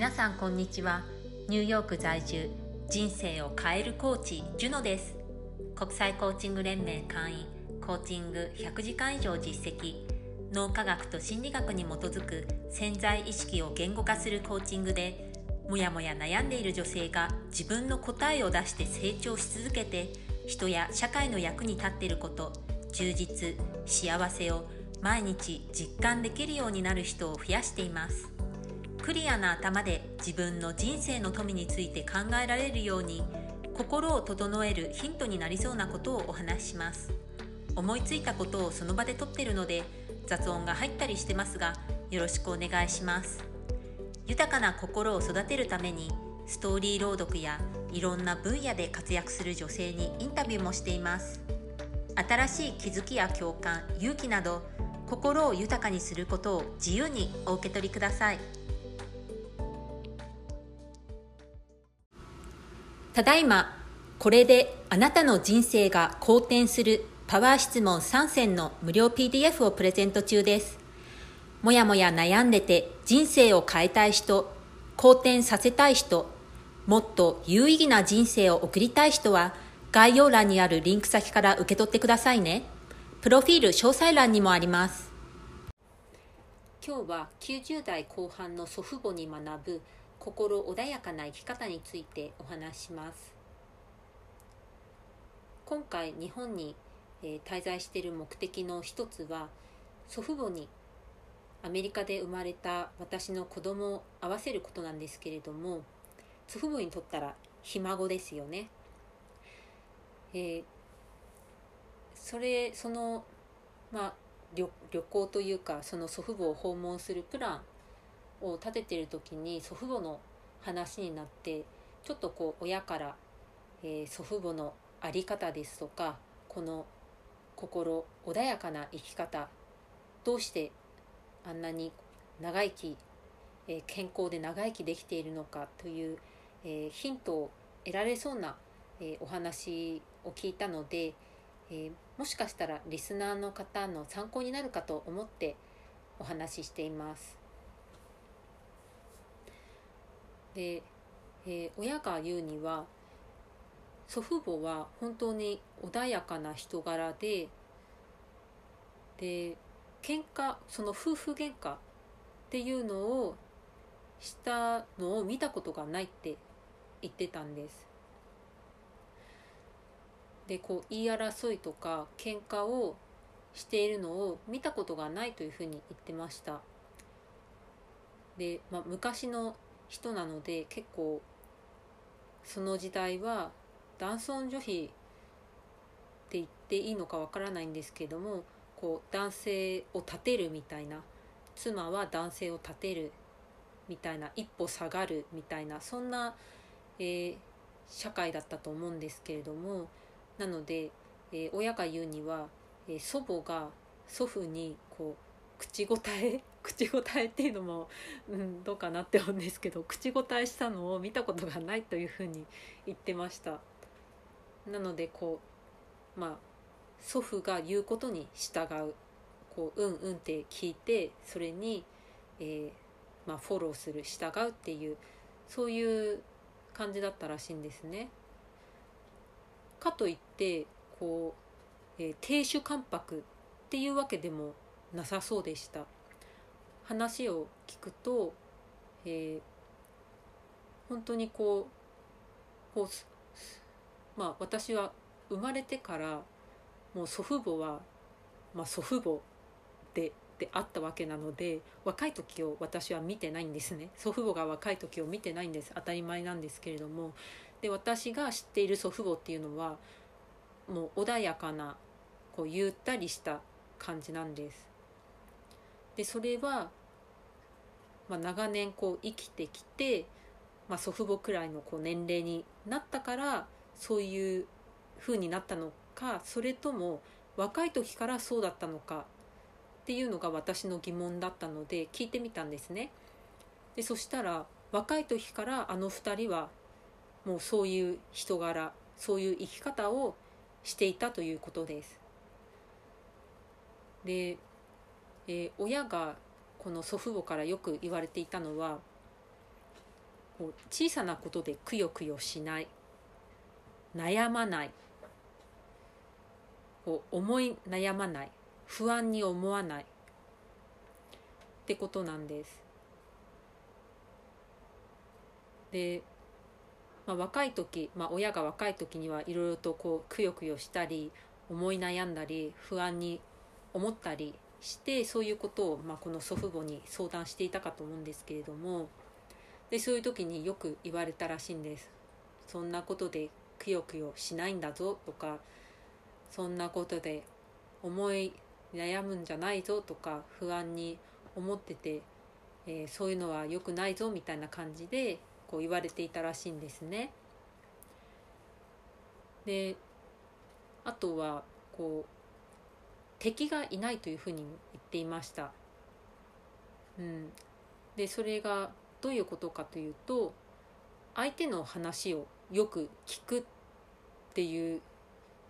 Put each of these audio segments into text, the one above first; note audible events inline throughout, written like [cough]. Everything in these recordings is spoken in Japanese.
皆さんこんにちは。ニューヨーク在住人生を変えるコーチジュノです。国際コーチング連盟会員コーチング100時間以上実績脳科学と心理学に基づく潜在意識を言語化するコーチングでもやもや悩んでいる女性が自分の答えを出して成長し続けて人や社会の役に立っていること充実幸せを毎日実感できるようになる人を増やしています。クリアな頭で自分の人生の富について考えられるように心を整えるヒントになりそうなことをお話しします。思いついたことをその場で撮ってるので雑音が入ったりしてますがよろしくお願いします。豊かな心を育てるためにストーリー朗読やいろんな分野で活躍する女性にインタビューもしています。新しい気づきや共感勇気など心を豊かにすることを自由にお受け取りください。ただいまこれであなたの人生が好転するパワー質問3選の無料 PDF をプレゼント中ですもやもや悩んでて人生を変えたい人好転させたい人もっと有意義な人生を送りたい人は概要欄にあるリンク先から受け取ってくださいね。プロフィール詳細欄にもあります。今日は90代後半の祖父母に学ぶ心穏やかな生き方についてお話します。今回日本に滞在している目的の一つは祖父母にアメリカで生まれた私の子供を会わせることなんですけれども祖父母にとったらひ孫ですよね。えー、それそのまあ旅旅行というかその祖父母を訪問するプランを立ててる時に祖父母の話になってちょっとこう親から、えー、祖父母の在り方ですとかこの心穏やかな生き方どうしてあんなに長生き、えー、健康で長生きできているのかという、えー、ヒントを得られそうな、えお話を聞いたので、えー、もしかしたらリスナーの方の参考になるかと思ってお話ししています。で、えー、親が言うには祖父母は本当に穏やかな人柄でで喧嘩その夫婦喧嘩っていうのをしたのを見たことがないって言ってたんです。でこう言い争いとか喧嘩をしているのを見たことがないというふうに言ってましたで、まあ、昔の人なので結構その時代は男尊女卑って言っていいのかわからないんですけどもこう男性を立てるみたいな妻は男性を立てるみたいな一歩下がるみたいなそんな、えー、社会だったと思うんですけれどもなので、えー、親が言うには、えー、祖母が祖父にこう口答え口答えっていうのも、うん、どうかなって思うんですけど口答えしたのを見たことがないというふうに言ってました。なのでこうまあ祖父が言うことに従う。こううんうんって聞いてそれに、えー、まあ、フォローする従うっていうそういう感じだったらしいんですね。かといってこう、え、亭主関白っていうわけでもなさそうでした。話を聞くと、えー、本当にこうこうまあ私は生まれてからもう祖父母は、まあ、祖父母でであったわけなので若い時を私は見てないんですね。祖父母が若い時を見てないんです。当たり前なんですけれども。で私が知っている祖父母っていうのはもう穏やかなこうゆったりした感じなんです。でそれは、まあ、長年こう生きてきて、まあ、祖父母くらいのこう年齢になったからそういう風になったのかそれとも若い時からそうだったのかっていうのが私の疑問だったので聞いてみたんですね。でそしたら若い時からあの2人はもうそういう人柄そういう生き方をしていたということです。で、えー、親がこの祖父母からよく言われていたのは小さなことでくよくよしない悩まない思い悩まない不安に思わないってことなんです。で、まあ、若い時、まあ、親が若い時にはいろいろとこうくよくよしたり思い悩んだり不安に思ったりしてそういうことを、まあ、この祖父母に相談していたかと思うんですけれどもでそういう時によく言われたらしいんです。そんなことでくよくよしないんだぞとかそんなことで思い悩むんじゃないぞとか不安に思ってて、えー、そういうのは良くないぞみたいな感じでこう言われていたらしいんですね。であとはこう敵がいないというふうに言っていました。うん、でそれがどういうことかというと相手の話をよく聞くっていう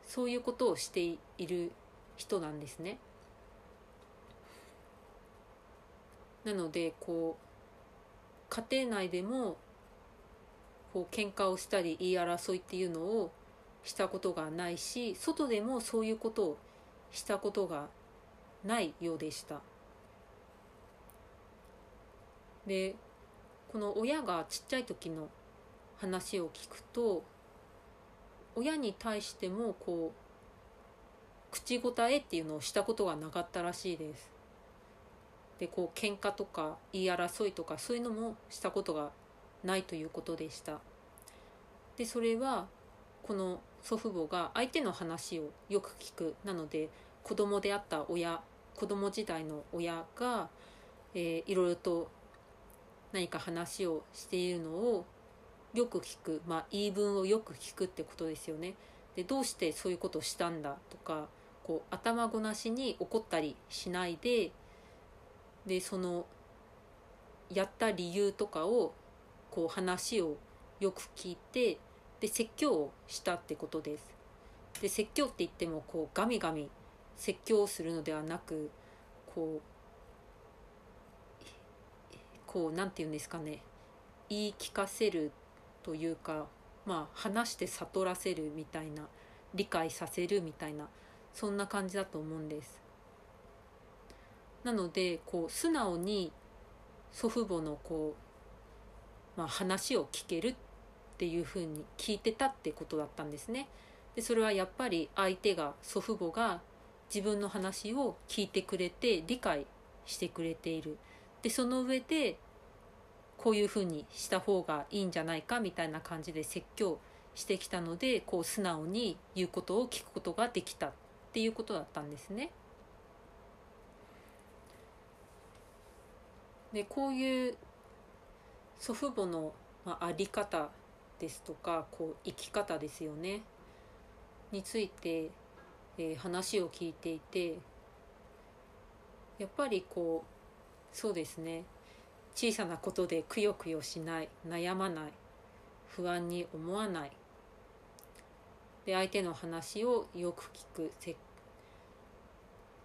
そういうことをしている人なんですね。なのでこう家庭内でもこう喧嘩をしたり言い争いっていうのをしたことがないし外でもそういうことをしたことがないようでした。でこの親がちっちゃい時の話を聞くと親に対してもこう口答えっていうのをしたことがなかったらしいです。でこう喧嘩とか言い争いとかそういうのもしたことがないということでした。でそれはこの祖父母が相手の話をよく聞くなので子供であった親子供時代の親が、えー、いろいろと何か話をしているのをよく聞く、まあ、言い分をよく聞くってことですよね。でどうしてそういうことをしたんだとかこう頭ごなしに怒ったりしないででそのやった理由とかをこう話をよく聞いてで説教をしたってことです。で説教って言ってもこうガミガミ説教をするのではなくこうこうなんて言うんですかね言い聞かせるというかまあ話して悟らせるみたいな理解させるみたいなそんな感じだと思うんです。なのでこう素直に祖父母のこう、まあ、話を聞けるっていうふうに聞いてたってことだったんですね。でそれはやっぱり相手が祖父母が自分の話を聞いてくれて理解してくれている。でその上でこういうふうにした方がいいんじゃないかみたいな感じで説教してきたのでこう素直に言うことを聞くことができたっていうことだったんですね。でこういう祖父母の、まあ、あり方ですとかこう生き方ですよね。について、えー、話を聞いていてやっぱりこうそうですね。小さなことでくよくよしない悩まない不安に思わない。で相手の話をよく聞く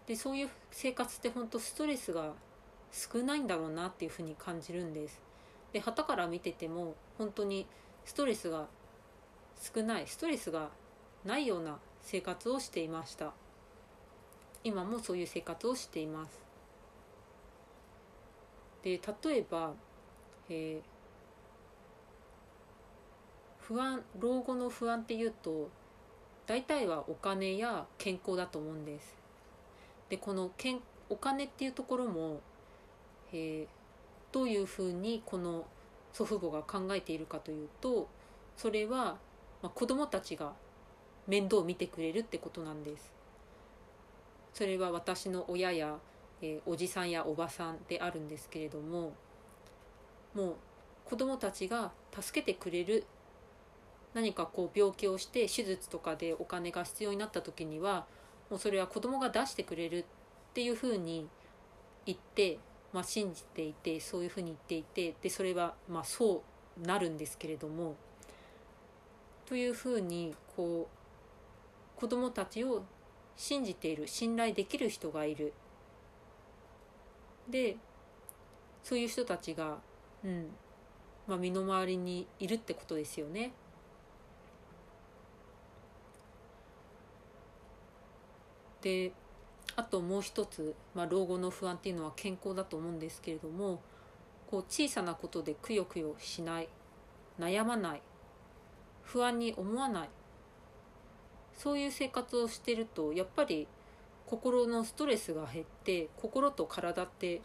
でそういう生活って本当ストレスが少ないんだろうなっていうふうに感じるんです。で旗から見てても本当にストレスが少ないストレスがないような生活をしていました。今もそういう生活をしています。で例えば、えー、不安老後の不安っていうと大体はお金や健康だと思うんです。でこのけんお金っていうところもえー、どういうふうにこの祖父母が考えているかというとそれは、ま、子供たちが面倒を見てくれるってことなんです。それは私の親や、えー、おじさんやおばさんであるんですけれどももう子供たちが助けてくれる何かこう病気をして手術とかでお金が必要になった時にはもうそれは子供が出してくれるっていうふうに言ってまあ、信じていてそういうふうに言っていてでそれはまあそうなるんですけれどもというふうにこう子どもたちを信じている信頼できる人がいるでそういう人たちが、うん、まあ、身の回りにいるってことですよね。であともう一つ、まあ、老後の不安っていうのは健康だと思うんですけれどもこう小さなことでくよくよしない悩まない不安に思わないそういう生活をしてるとやっぱり心のストレスが減って心と体って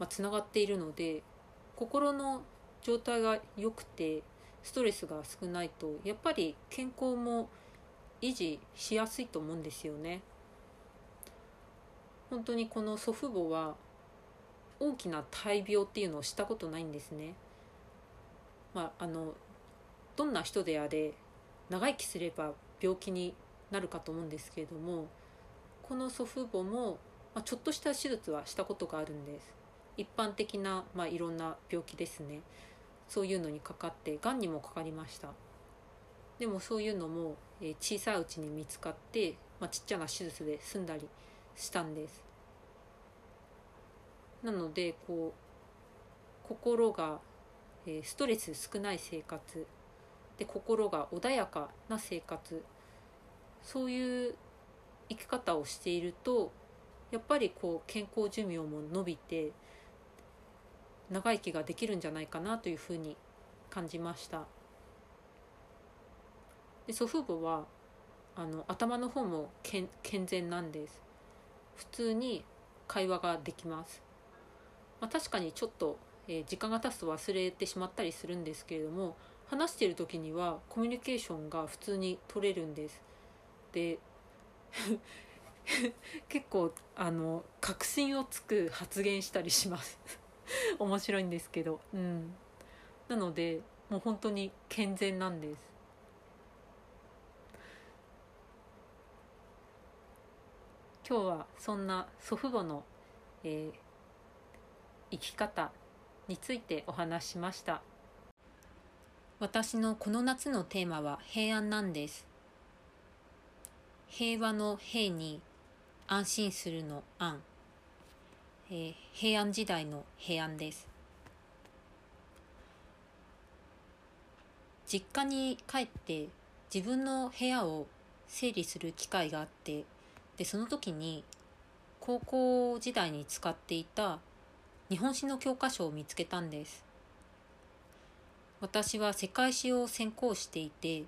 まあ、つながっているので心の状態が良くてストレスが少ないとやっぱり健康も維持しやすいと思うんですよね。本当にこの祖父母は大きな大病っていうのをしたことないんですね。まあ、あのどんな人であれ長生きすれば病気になるかと思うんですけれどもこの祖父母も、まあ、ちょっとした手術はしたことがあるんです。一般的な、まあ、いろんな病気ですねそういうのにかかってがんにもかかりましたでもそういうのも、えー、小さいうちに見つかって、まあ、ちっちゃな手術で済んだりしたんです。なのでこう心が、ストレス少ない生活。で心が穏やかな生活。そういう生き方をしているとやっぱりこう健康寿命も伸びて長生きができるんじゃないかなというふうに感じました。で祖父母はあの頭の方も健全なんです。普通に会話ができます、まあ、確かにちょっと、えー、時間が経つと忘れてしまったりするんですけれども話してる時にはコミュニケーションが普通に取れるんです。で [laughs] 結構あの確信をつく発言したりします。[laughs] 面白いんですけど。うん。なのでもう本当に健全なんです。今日はそんな祖父母の、えー、生き方についてお話しました。私のこの夏のテーマは平安なんです。平和の平に安心するの安。えー、平安時代の平安です。実家に帰って自分の部屋を整理する機会があってでその時に高校時代に使っていた日本史の教科書を見つけたんです。私は世界史を専攻していて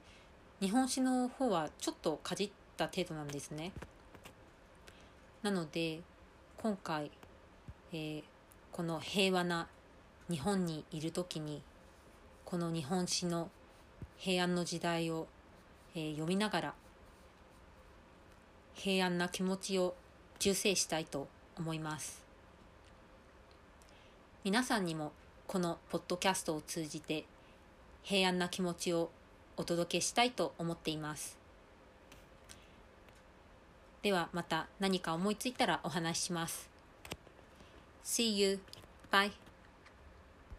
日本史の方はちょっとかじった程度なんですね。なので今回えー、この平和な日本にいる時にこの日本史の平安の時代を、えー、読みながら平安な気持ちを重生したいと思います皆さんにもこのポッドキャストを通じて平安な気持ちをお届けしたいと思っていますではまた何か思いついたらお話しします See you. Bye.